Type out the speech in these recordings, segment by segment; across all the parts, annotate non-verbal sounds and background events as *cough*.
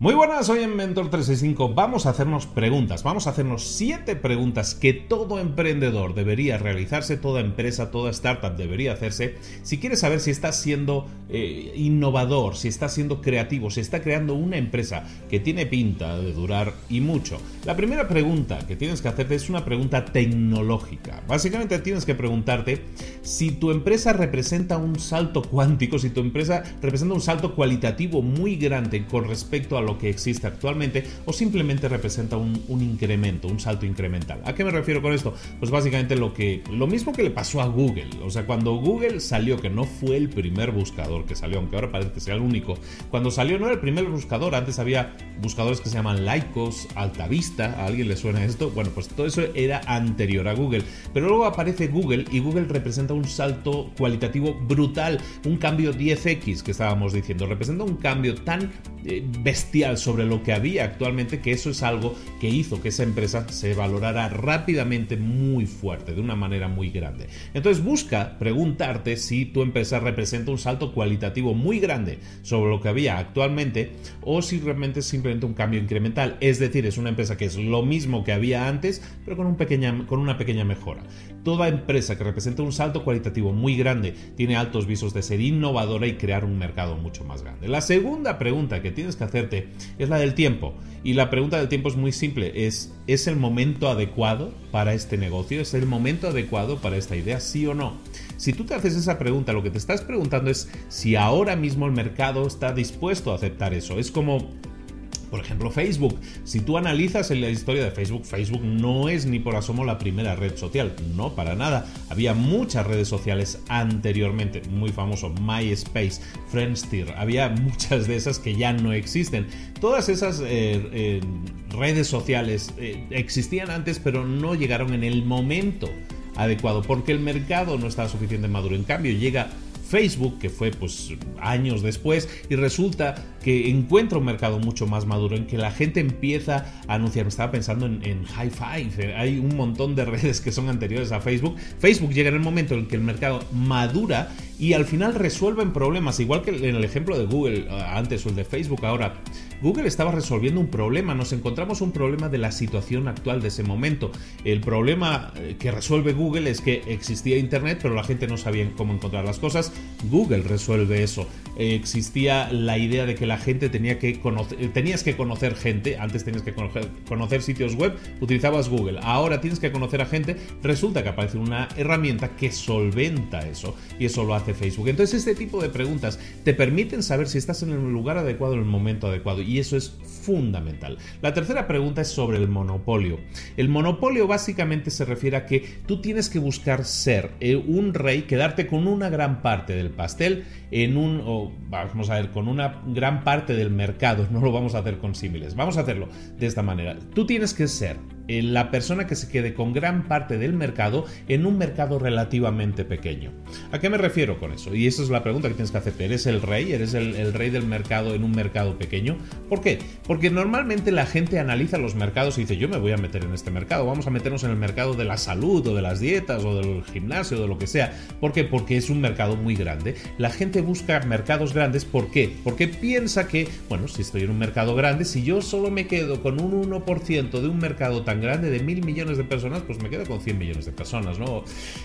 Muy buenas, soy en Mentor365. Vamos a hacernos preguntas. Vamos a hacernos siete preguntas que todo emprendedor debería realizarse, toda empresa, toda startup debería hacerse. Si quieres saber si estás siendo eh, innovador, si estás siendo creativo, si está creando una empresa que tiene pinta de durar y mucho. La primera pregunta que tienes que hacerte es una pregunta tecnológica. Básicamente tienes que preguntarte si tu empresa representa un salto cuántico, si tu empresa representa un salto cualitativo muy grande con respecto a lo que existe actualmente o simplemente representa un, incremento, un salto incremental. ¿A qué me refiero con esto? Pues básicamente lo, que, lo mismo que le pasó a Google. O sea, cuando Google salió, que no fue el primer buscador que salió, aunque ahora parece que sea el único, cuando salió no era el primer buscador, antes había buscadores que se llaman Lycos, Altavista, ¿a alguien le suena esto? Bueno, pues todo eso era anterior a Google. Pero luego aparece Google y Google representa un salto cualitativo brutal, un cambio 10x que estábamos diciendo, representa un cambio tan bestial sobre lo que había actualmente, que eso es algo que hizo que esa empresa se valorara rápidamente muy fuerte, de una manera muy grande. Entonces busca preguntarte si tu empresa representa un salto cualitativo muy grande sobre lo que había actualmente o si realmente es simplemente un cambio incremental. Es decir, es una empresa que es lo mismo que había antes, pero con, un pequeña, con una pequeña mejora. Toda empresa que representa un salto cualitativo muy grande tiene altos visos de ser innovadora y crear un mercado mucho más grande. La segunda pregunta que tienes que hacerte es la del tiempo. Y la pregunta del tiempo es muy simple, es ¿es el momento adecuado para este negocio? ¿Es el momento adecuado para esta idea? ¿Sí o no? Si tú te haces esa pregunta, lo que te estás preguntando es si ahora mismo el mercado está dispuesto a aceptar eso. Es como por ejemplo, Facebook. Si tú analizas en la historia de Facebook, Facebook no es ni por asomo la primera red social, no para nada. Había muchas redes sociales anteriormente, muy famoso MySpace, Friendster, había *laughs* muchas de esas que ya no existen. Todas esas eh, eh, redes sociales eh, existían antes, pero no llegaron en el momento adecuado, porque el mercado no estaba suficientemente maduro. En cambio, llega Facebook, que fue pues años después, y resulta que encuentra un mercado mucho más maduro en que la gente empieza a anunciar. Me estaba pensando en, en High Five, hay un montón de *laughs* redes que son anteriores a Facebook. Facebook llega en el momento en que el mercado madura y al final resuelven problemas, igual que en el ejemplo de Google eh, antes o el de Facebook ahora. Google estaba resolviendo un problema, nos encontramos un problema de la situación actual de ese momento. El problema eh, que resuelve Google es que existía Internet, pero la gente no sabía cómo encontrar las cosas. Google resuelve eso. existía la idea de que la gente tenía que conocer, eh, tenías que conocer gente, antes tenías que conocer, conocer sitios web, utilizabas Google, ahora tienes que conocer a gente, resulta que aparece una herramienta que solventa eso y eso lo hace Facebook. Entonces este tipo de preguntas te permiten saber si estás en el lugar adecuado en el momento adecuado y eso es fundamental. La tercera pregunta es sobre el monopolio. El monopolio básicamente se refiere a que tú tienes que buscar ser eh, un rey, quedarte con una gran parte del pastel en un, vamos a ver, con una gran parte del mercado, *laughs* no lo vamos a hacer con símiles, vamos a hacerlo de esta manera. Tú tienes que ser eh, la persona que se quede con gran parte del mercado en un mercado relativamente pequeño. ¿A qué me refiero con eso? Y esa es la pregunta que tienes que hacerte. ¿Eres el rey? ¿Eres el, rey del mercado en un mercado pequeño? ¿Por qué? Porque normalmente la gente analiza los mercados y dice, yo me voy a meter en este mercado, vamos a meternos en el mercado de la salud o de las dietas o del gimnasio o de lo que sea. ¿Por qué? Porque es un mercado muy grande. La gente busca mercados grandes, ¿por qué? Porque piensa que, bueno, si estoy en un mercado grande, si yo solo me quedo con un 1% de un mercado tan grande de mil millones de personas, pues me quedo con 100 millones de personas, ¿no?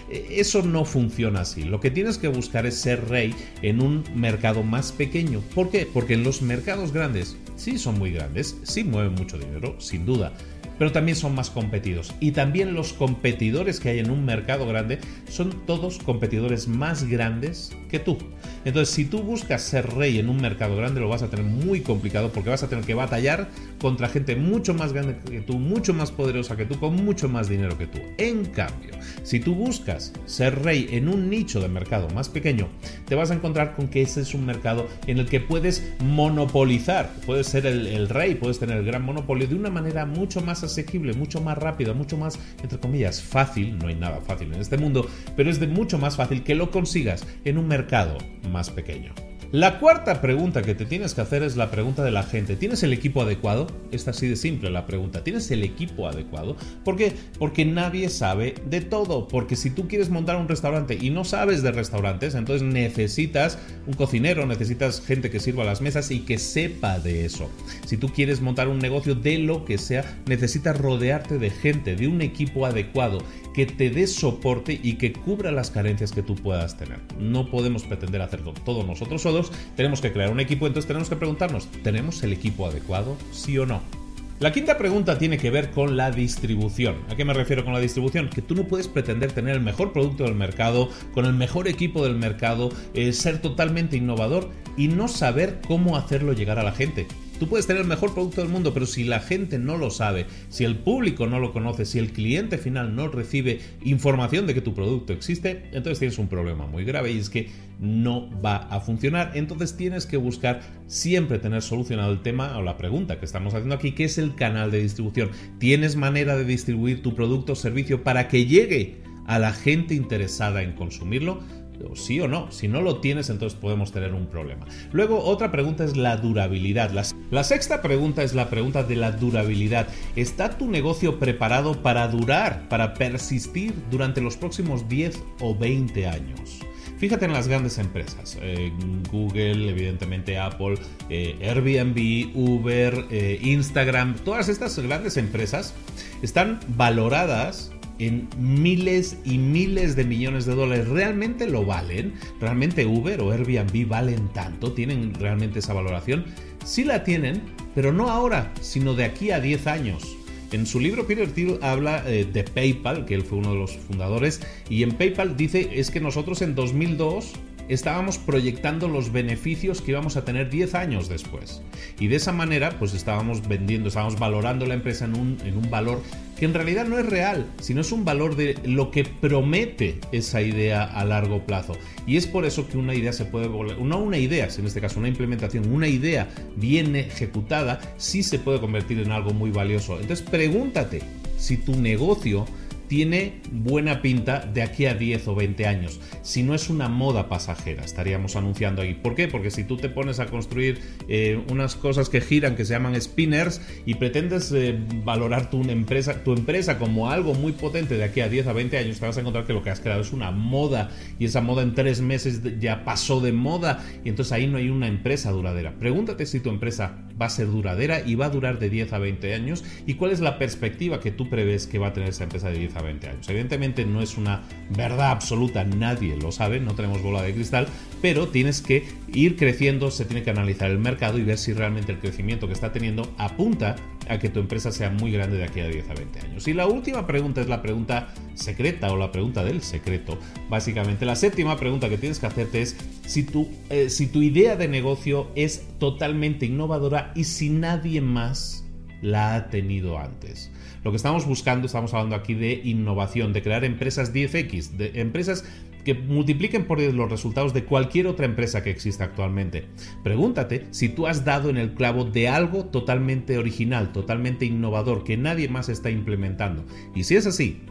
Eh, eso no funciona así. Lo que tienes que buscar es ser rey en un mercado más pequeño. ¿Por qué? Porque en los mercados grandes sí son muy grandes, sí mueven mucho dinero, sin duda pero también son más competidos. Y también los competidores que hay en un mercado grande son todos competidores más grandes que tú. Entonces, si tú buscas ser rey en un mercado grande, lo vas a tener muy complicado porque vas a tener que batallar contra gente mucho más grande que tú, mucho más poderosa que tú, con mucho más dinero que tú. En cambio, si tú buscas ser rey en un nicho de mercado más pequeño, te vas a encontrar con que ese es un mercado en el que puedes monopolizar, puedes ser el, rey, puedes tener el gran monopolio de una manera mucho más asequible, mucho más rápida, mucho más, entre comillas, fácil, no hay nada fácil en este mundo, pero es de mucho más fácil que lo consigas en un mercado más pequeño. La cuarta pregunta que te tienes que hacer es la pregunta de la gente. ¿Tienes el equipo adecuado? Esta así de simple la pregunta. ¿Tienes el equipo adecuado? ¿Por qué? Porque nadie sabe de todo. Porque si tú quieres montar un restaurante y no sabes de restaurantes, entonces necesitas un cocinero, necesitas gente que sirva las mesas y que sepa de eso. Si tú quieres montar un negocio de lo que sea, necesitas rodearte de gente, de un equipo adecuado que te dé soporte y que cubra las carencias que tú puedas tener. No podemos pretender hacerlo todos nosotros solos, tenemos que crear un equipo, entonces tenemos que preguntarnos, ¿tenemos el equipo adecuado? ¿Sí o no? La quinta pregunta tiene que ver con la distribución. ¿A qué me refiero con la distribución? Que tú no puedes pretender tener el mejor producto del mercado, con el mejor equipo del mercado, eh, ser totalmente innovador y no saber cómo hacerlo llegar a la gente. Tú puedes tener el mejor producto del mundo, pero si la gente no lo sabe, si el público no lo conoce, si el cliente final no recibe información de que tu producto existe, entonces tienes un problema muy grave y es que no va a funcionar. Entonces tienes que buscar siempre tener solucionado el tema o la pregunta que estamos haciendo aquí, que es el canal de distribución. ¿Tienes manera de distribuir tu producto o servicio para que llegue a la gente interesada en consumirlo? Sí o no. Si no lo tienes, entonces podemos tener un problema. Luego, otra pregunta es la durabilidad. La, sexta pregunta es la pregunta de la durabilidad. ¿Está tu negocio preparado para durar, para persistir durante los próximos 10 o 20 años? Fíjate en las grandes empresas, eh, Google, evidentemente Apple, eh, Airbnb, Uber, eh, Instagram, todas estas grandes empresas están valoradas en miles y miles de millones de dólares. ¿Realmente lo valen? ¿Realmente Uber o Airbnb valen tanto? ¿Tienen realmente esa valoración? Sí la tienen, pero no ahora, sino de aquí a 10 años. En su libro Peter Thiel habla eh, de PayPal, que él fue uno de los fundadores, y en PayPal dice es que nosotros en 2002 estábamos proyectando los beneficios que íbamos a tener 10 años después. Y de esa manera, pues estábamos vendiendo, estábamos valorando la empresa en un, en un valor que en realidad no es real, sino es un valor de lo que promete esa idea a largo plazo. Y es por eso que una idea se puede volver, no una idea, en este caso una implementación, una idea bien ejecutada, sí se puede convertir en algo muy valioso. Entonces pregúntate si tu negocio tiene buena pinta de aquí a 10 o 20 años. Si no es una moda pasajera, estaríamos anunciando ahí. ¿Por qué? Porque si tú te pones a construir eh, unas cosas que giran, que se llaman spinners, y pretendes eh, valorar tu empresa, tu empresa como algo muy potente de aquí a 10 a 20 años, te vas a encontrar que lo que has creado es una moda, y esa moda en tres meses ya pasó de moda, y entonces ahí no hay una empresa duradera. Pregúntate si tu empresa va a ser duradera y va a durar de 10 a 20 años, y cuál es la perspectiva que tú prevés que va a tener esa empresa de 10 a 20 años. Evidentemente no es una verdad absoluta, nadie lo sabe, no tenemos bola de cristal, pero tienes que ir creciendo, se tiene que analizar el mercado y ver si realmente el crecimiento que está teniendo apunta a que tu empresa sea muy grande de aquí a 10 a 20 años. Y la última pregunta es la pregunta secreta o la pregunta del secreto. Básicamente, la séptima pregunta que tienes que hacerte es si tu, eh, si tu idea de negocio es totalmente innovadora y si nadie más la ha tenido antes. Lo que estamos buscando, estamos hablando aquí de innovación, de crear empresas 10X, de empresas que multipliquen por los resultados de cualquier otra empresa que exista actualmente. Pregúntate si tú has dado en el clavo de algo totalmente original, totalmente innovador, que nadie más está implementando. Y si es así,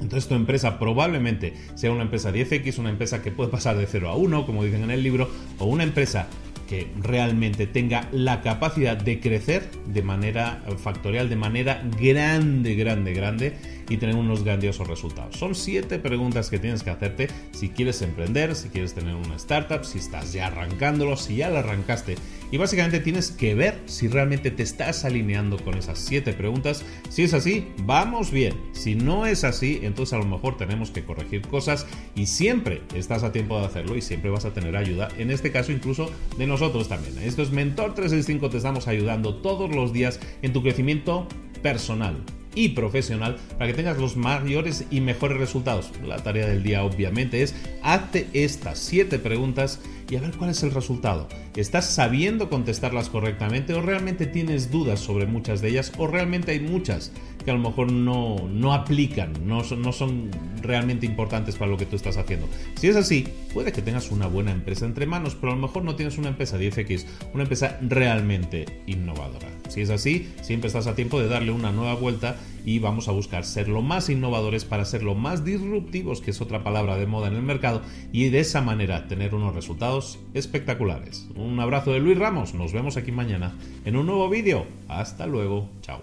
entonces tu empresa probablemente sea una empresa 10X, una empresa que puede pasar de 0 a 1, como dicen en el libro, o una empresa que realmente tenga la capacidad de crecer de manera factorial, de manera grande, grande, grande y tener unos grandiosos resultados. Son siete preguntas que tienes que hacerte si quieres emprender, si quieres tener una startup, si estás ya arrancándolo, si ya la arrancaste. Y básicamente tienes que ver si realmente te estás alineando con esas siete preguntas. Si es así, vamos bien. Si no es así, entonces a lo mejor tenemos que corregir cosas y siempre estás a tiempo de hacerlo y siempre vas a tener ayuda. En este caso incluso de nosotros también. Esto es Mentor 365, te estamos ayudando todos los días en tu crecimiento personal y profesional para que tengas los mayores y mejores resultados. La tarea del día obviamente es hazte estas 7 preguntas y a ver cuál es el resultado. ¿Estás sabiendo contestarlas correctamente o realmente tienes dudas sobre muchas de ellas o realmente hay muchas que a lo mejor no, no aplican, no son, no son realmente importantes para lo que tú estás haciendo? Si es así, puede que tengas una buena empresa entre manos, pero a lo mejor no tienes una empresa 10X, una empresa realmente innovadora. Si es así, siempre estás a tiempo de darle una nueva vuelta y vamos a buscar ser lo más innovadores para ser lo más disruptivos, que es otra palabra de moda en el mercado, y de esa manera tener unos resultados espectaculares. Un abrazo de Luis Ramos, nos vemos aquí mañana en un nuevo vídeo. Hasta luego, chao.